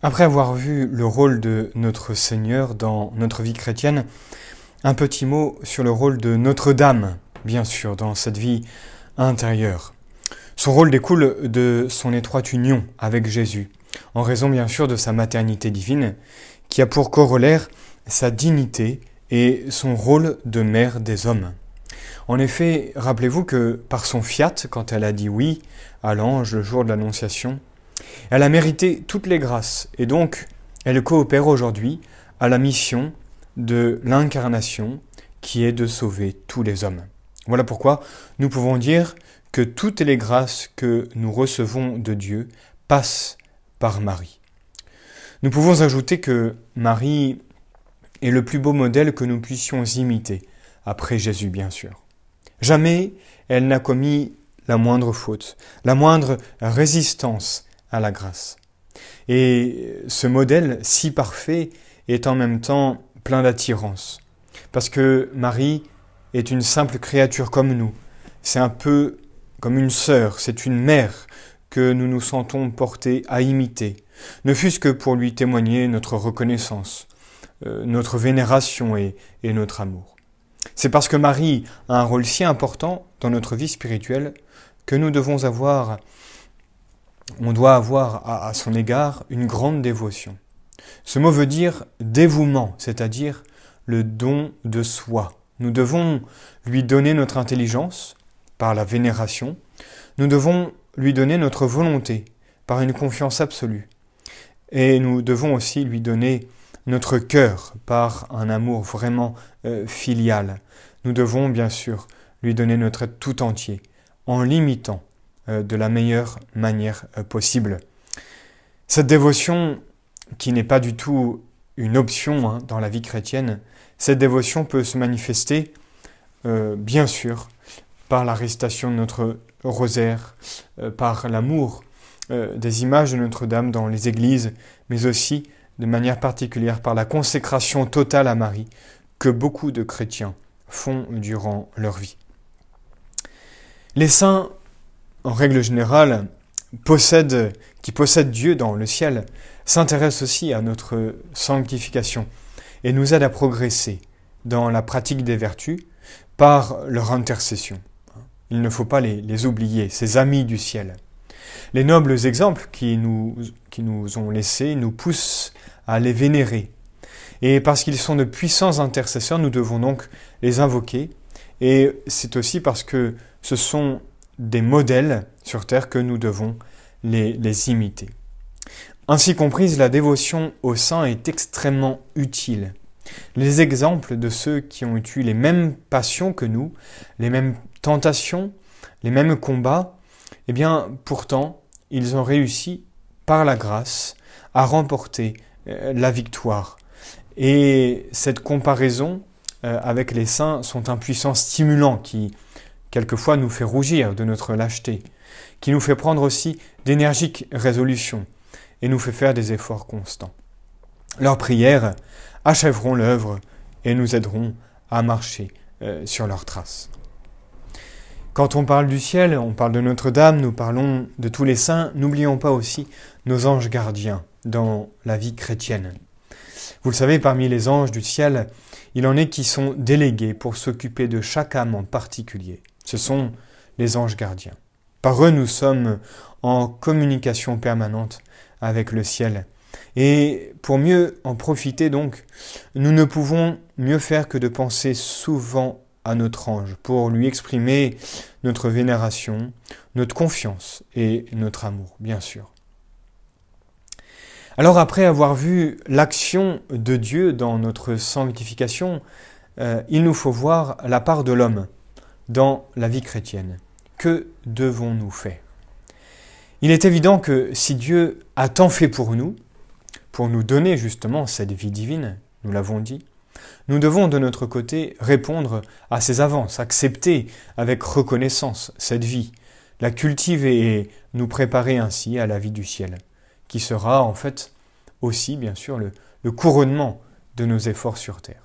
Après avoir vu le rôle de notre Seigneur dans notre vie chrétienne, un petit mot sur le rôle de Notre-Dame, bien sûr, dans cette vie intérieure. Son rôle découle de son étroite union avec Jésus, en raison bien sûr de sa maternité divine, qui a pour corollaire sa dignité et son rôle de mère des hommes. En effet, rappelez-vous que par son fiat, quand elle a dit oui à l'ange le jour de l'Annonciation, elle a mérité toutes les grâces et donc elle coopère aujourd'hui à la mission de l'incarnation qui est de sauver tous les hommes. Voilà pourquoi nous pouvons dire que toutes les grâces que nous recevons de Dieu passent par Marie. Nous pouvons ajouter que Marie est le plus beau modèle que nous puissions imiter, après Jésus bien sûr. Jamais elle n'a commis la moindre faute, la moindre résistance à la grâce. Et ce modèle si parfait est en même temps plein d'attirance. Parce que Marie est une simple créature comme nous. C'est un peu comme une sœur, c'est une mère que nous nous sentons portés à imiter, ne fût-ce que pour lui témoigner notre reconnaissance, euh, notre vénération et, et notre amour. C'est parce que Marie a un rôle si important dans notre vie spirituelle que nous devons avoir on doit avoir à, son égard une grande dévotion. Ce mot veut dire dévouement, c'est-à-dire le don de soi. Nous devons lui donner notre intelligence par la vénération. Nous devons lui donner notre volonté par une confiance absolue. Et nous devons aussi lui donner notre cœur par un amour vraiment euh, filial. Nous devons bien sûr lui donner notre être tout entier en limitant de la meilleure manière euh, possible. Cette dévotion, qui n'est pas du tout une option hein, dans la vie chrétienne, cette dévotion peut se manifester, euh, bien sûr, par la de notre rosaire, par l'amour des images de Notre-Dame dans les églises, mais aussi de manière particulière par la consécration totale à Marie que beaucoup de chrétiens font durant leur vie. Les saints en règle générale, qui possède Dieu dans le ciel, s'intéresse aussi à notre sanctification et nous aide à progresser dans la pratique des vertus par leur intercession. Il ne faut pas les, les oublier, ces amis du ciel. Les nobles exemples qui nous, qui nous ont laissés nous poussent à les vénérer. Et parce qu'ils sont de puissants intercesseurs, nous devons donc les invoquer. Et c'est aussi parce que ce sont des modèles sur Terre que nous devons les, imiter. Ainsi comprise, la dévotion au saint est extrêmement utile. Les exemples de ceux qui ont eu les mêmes passions que nous, les mêmes tentations, les mêmes combats, eh bien, pourtant, ils ont réussi, par la grâce, à remporter euh, la victoire. Et cette comparaison euh, avec les saints sont un puissant stimulant qui, quelquefois nous fait rougir de notre lâcheté, qui nous fait prendre aussi d'énergiques résolutions et nous fait faire des efforts constants. Leurs prières achèveront l'œuvre et nous aideront à marcher euh, sur leurs traces. Quand on parle du ciel, on parle de Notre-Dame, nous parlons de tous les saints, n'oublions pas aussi nos anges gardiens dans la vie chrétienne. Vous le savez, parmi les anges du ciel, il en est qui sont délégués pour s'occuper de chaque âme en particulier. Ce sont les anges gardiens. Par eux, nous sommes en communication permanente avec le ciel. Et pour mieux en profiter donc, nous ne pouvons mieux faire que de penser souvent à notre ange pour lui exprimer notre vénération, notre confiance et notre amour, bien sûr. Alors après avoir vu l'action de Dieu dans notre sanctification, euh, il nous faut voir la part de l'homme dans la vie chrétienne. Que devons-nous faire? Il est évident que si Dieu a tant fait pour nous, pour nous donner justement cette vie divine, nous l'avons dit, nous devons de notre côté répondre à ses avances, accepter avec reconnaissance cette vie, la cultiver et nous préparer ainsi à la vie du ciel, qui sera en fait aussi bien sûr le, couronnement de nos efforts sur terre.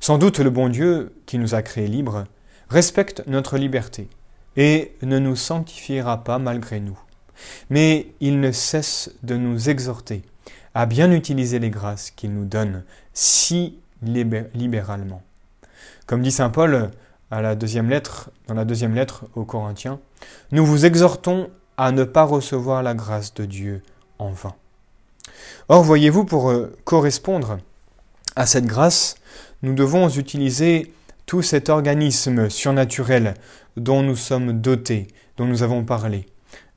Sans doute le bon Dieu qui nous a créés libres respecte notre liberté et ne nous sanctifiera pas malgré nous. Mais il ne cesse de nous exhorter à bien utiliser les grâces qu'il nous donne si libéralement. Comme dit Saint Paul à la deuxième lettre, dans la deuxième lettre aux Corinthiens, nous vous exhortons à ne pas recevoir la grâce de Dieu en vain. Or, voyez-vous, pour euh, correspondre à cette grâce, nous devons utiliser tout cet organisme surnaturel dont nous sommes dotés, dont nous avons parlé,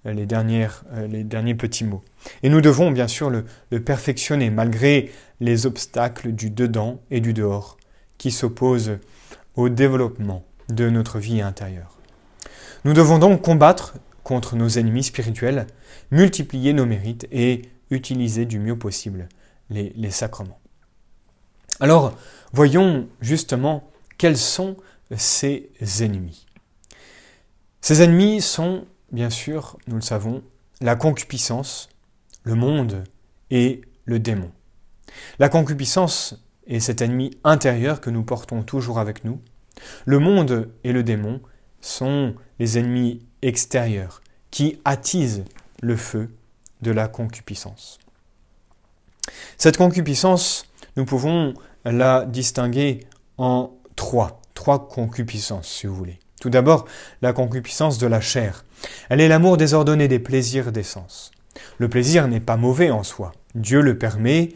les, dernières, euh, les derniers petits mots. Et nous devons bien sûr le, perfectionner malgré les obstacles du dedans et du dehors qui s'opposent au développement de notre vie intérieure. Nous devons donc combattre contre nos ennemis spirituels, multiplier nos mérites et utiliser du mieux possible les sacrements. Alors, voyons justement quels sont ces ennemis? Ces ennemis sont, bien sûr, nous le savons, la concupiscence, le monde et le démon. La concupiscence est cet ennemi intérieur que nous portons toujours avec nous. Le monde et le démon sont les ennemis extérieurs qui attisent le feu de la concupiscence. Cette concupiscence, nous pouvons la distinguer en trois, trois concupiscences, si vous voulez. Tout d'abord, la concupiscence de la chair. Elle est l'amour désordonné des plaisirs des sens. Le plaisir n'est pas mauvais en soi. Dieu le permet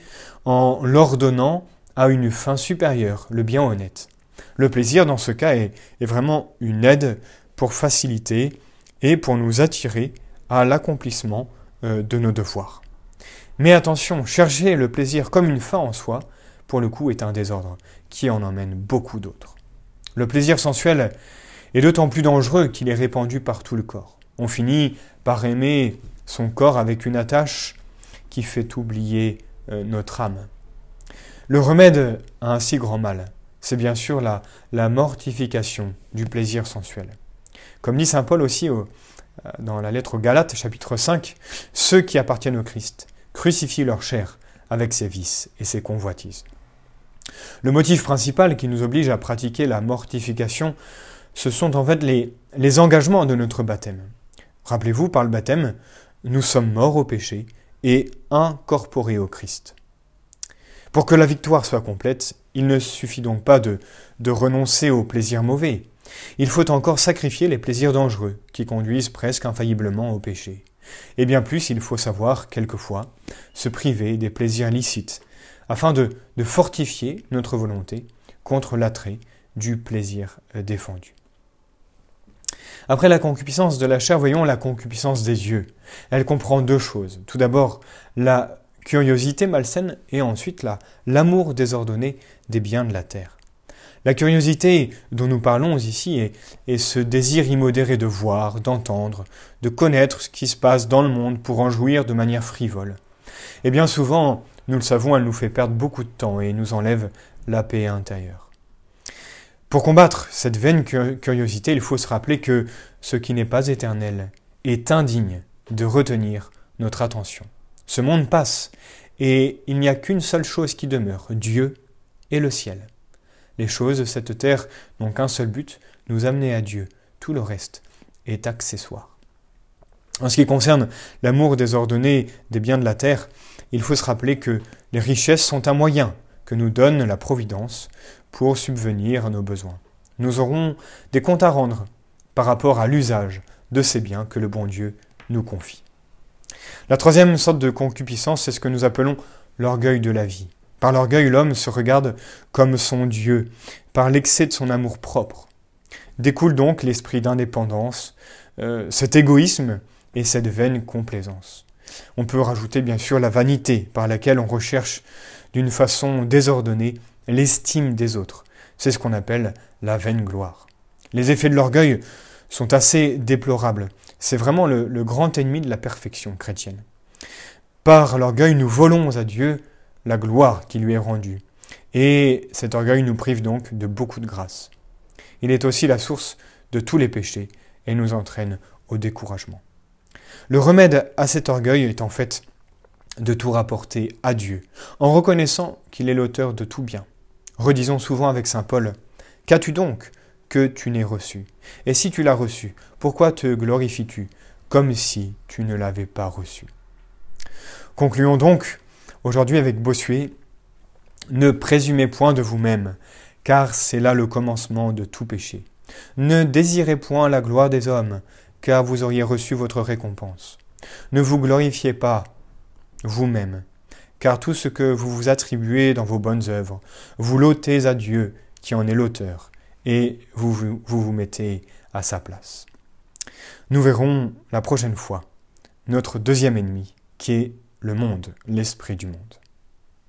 en l'ordonnant à une fin supérieure, le bien honnête. Le plaisir, dans ce cas, est, vraiment une aide pour faciliter et pour nous attirer à l'accomplissement euh, de nos devoirs. Mais attention, chercher le plaisir comme une fin en soi, pour le coup, est un désordre qui en emmène beaucoup d'autres. Le plaisir sensuel est d'autant plus dangereux qu'il est répandu par tout le corps. On finit par aimer son corps avec une attache qui fait oublier euh, notre âme. Le remède à un si grand mal, c'est bien sûr la, mortification du plaisir sensuel. Comme dit Saint Paul aussi au, euh, dans la lettre aux Galates, chapitre 5, ceux qui appartiennent au Christ crucifient leur chair avec ses vices et ses convoitises. Le motif principal qui nous oblige à pratiquer la mortification, ce sont en fait les, engagements de notre baptême. Rappelez-vous, par le baptême, nous sommes morts au péché et incorporés au Christ. Pour que la victoire soit complète, il ne suffit donc pas de renoncer aux plaisirs mauvais, il faut encore sacrifier les plaisirs dangereux, qui conduisent presque infailliblement au péché. Et bien plus, il faut savoir, quelquefois, se priver des plaisirs licites, afin de, fortifier notre volonté contre l'attrait du plaisir euh, défendu. Après la concupiscence de la chair, voyons la concupiscence des yeux. Elle comprend deux choses. Tout d'abord, la curiosité malsaine et ensuite l'amour désordonné des biens de la terre. La curiosité dont nous parlons ici est, ce désir immodéré de voir, d'entendre, de connaître ce qui se passe dans le monde pour en jouir de manière frivole. Et bien souvent, nous le savons, elle nous fait perdre beaucoup de temps et nous enlève la paix intérieure. Pour combattre cette vaine curiosité, il faut se rappeler que ce qui n'est pas éternel est indigne de retenir notre attention. Ce monde passe, et il n'y a qu'une seule chose qui demeure, Dieu et le ciel. Les choses de cette terre n'ont qu'un seul but, nous amener à Dieu. Tout le reste est accessoire. En ce qui concerne l'amour désordonné des biens de la terre, il faut se rappeler que les richesses sont un moyen que nous donne la Providence pour subvenir à nos besoins. Nous aurons des comptes à rendre par rapport à l'usage de ces biens que le bon Dieu nous confie. La troisième sorte de concupiscence, c'est ce que nous appelons l'orgueil de la vie. Par l'orgueil, l'homme se regarde comme son Dieu, par l'excès de son amour propre. Découle donc l'esprit d'indépendance, euh, cet égoïsme et cette vaine complaisance. On peut rajouter bien sûr la vanité par laquelle on recherche d'une façon désordonnée l'estime des autres. C'est ce qu'on appelle la vaine gloire. Les effets de l'orgueil sont assez déplorables. C'est vraiment le grand ennemi de la perfection chrétienne. Par l'orgueil, nous volons à Dieu la gloire qui lui est rendue. Et cet orgueil nous prive donc de beaucoup de grâce. Il est aussi la source de tous les péchés et nous entraîne au découragement. Le remède à cet orgueil est en fait de tout rapporter à Dieu, en reconnaissant qu'il est l'auteur de tout bien. Redisons souvent avec Saint Paul, Qu'as-tu donc que tu n'aies reçu? Et si tu l'as reçu, pourquoi te glorifies-tu comme si tu ne l'avais pas reçu? Concluons donc aujourd'hui avec Bossuet, ne présumez point de vous-même, car c'est là le commencement de tout péché. Ne désirez point la gloire des hommes, car vous auriez reçu votre récompense. Ne vous glorifiez pas vous-même, car tout ce que vous vous attribuez dans vos bonnes œuvres, vous l'ôtez à Dieu, qui en est l'auteur, et vous, vous vous mettez à sa place. Nous verrons la prochaine fois notre deuxième ennemi, qui est le monde, l'esprit du monde.